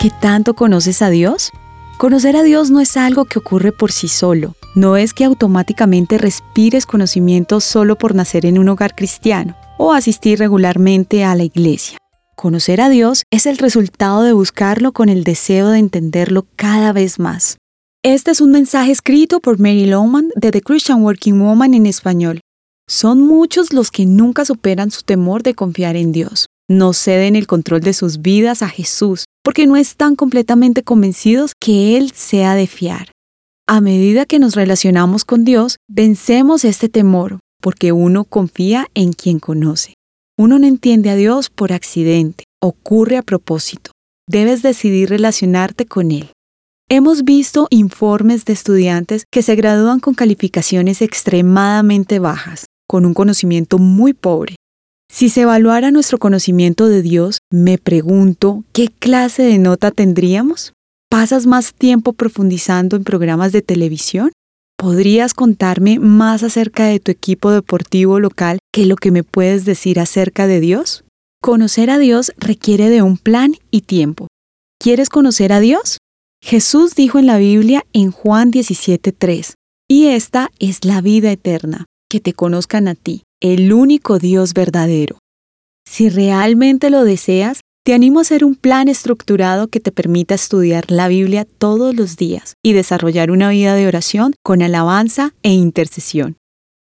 ¿Qué tanto conoces a Dios? Conocer a Dios no es algo que ocurre por sí solo. No es que automáticamente respires conocimiento solo por nacer en un hogar cristiano o asistir regularmente a la iglesia. Conocer a Dios es el resultado de buscarlo con el deseo de entenderlo cada vez más. Este es un mensaje escrito por Mary Lowman de The Christian Working Woman en español. Son muchos los que nunca superan su temor de confiar en Dios. No ceden el control de sus vidas a Jesús porque no están completamente convencidos que Él sea de fiar. A medida que nos relacionamos con Dios, vencemos este temor porque uno confía en quien conoce. Uno no entiende a Dios por accidente, ocurre a propósito. Debes decidir relacionarte con Él. Hemos visto informes de estudiantes que se gradúan con calificaciones extremadamente bajas, con un conocimiento muy pobre. Si se evaluara nuestro conocimiento de Dios, me pregunto, ¿qué clase de nota tendríamos? ¿Pasas más tiempo profundizando en programas de televisión? ¿Podrías contarme más acerca de tu equipo deportivo local que lo que me puedes decir acerca de Dios? Conocer a Dios requiere de un plan y tiempo. ¿Quieres conocer a Dios? Jesús dijo en la Biblia en Juan 17:3, y esta es la vida eterna, que te conozcan a ti, el único Dios verdadero. Si realmente lo deseas, te animo a hacer un plan estructurado que te permita estudiar la Biblia todos los días y desarrollar una vida de oración con alabanza e intercesión.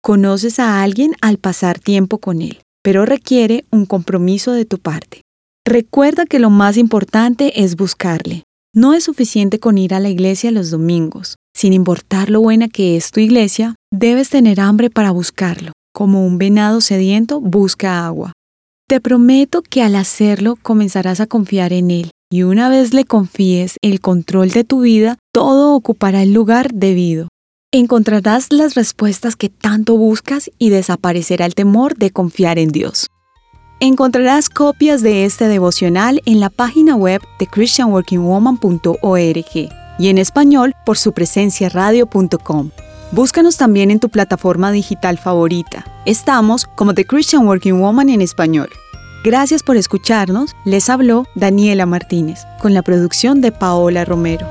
Conoces a alguien al pasar tiempo con él, pero requiere un compromiso de tu parte. Recuerda que lo más importante es buscarle, no es suficiente con ir a la iglesia los domingos. Sin importar lo buena que es tu iglesia, debes tener hambre para buscarlo. Como un venado sediento busca agua. Te prometo que al hacerlo comenzarás a confiar en Él y una vez le confíes el control de tu vida, todo ocupará el lugar debido. Encontrarás las respuestas que tanto buscas y desaparecerá el temor de confiar en Dios. Encontrarás copias de este devocional en la página web de christianworkingwoman.org y en español por su presencia radio.com. Búscanos también en tu plataforma digital favorita. Estamos como The Christian Working Woman en español. Gracias por escucharnos. Les habló Daniela Martínez con la producción de Paola Romero.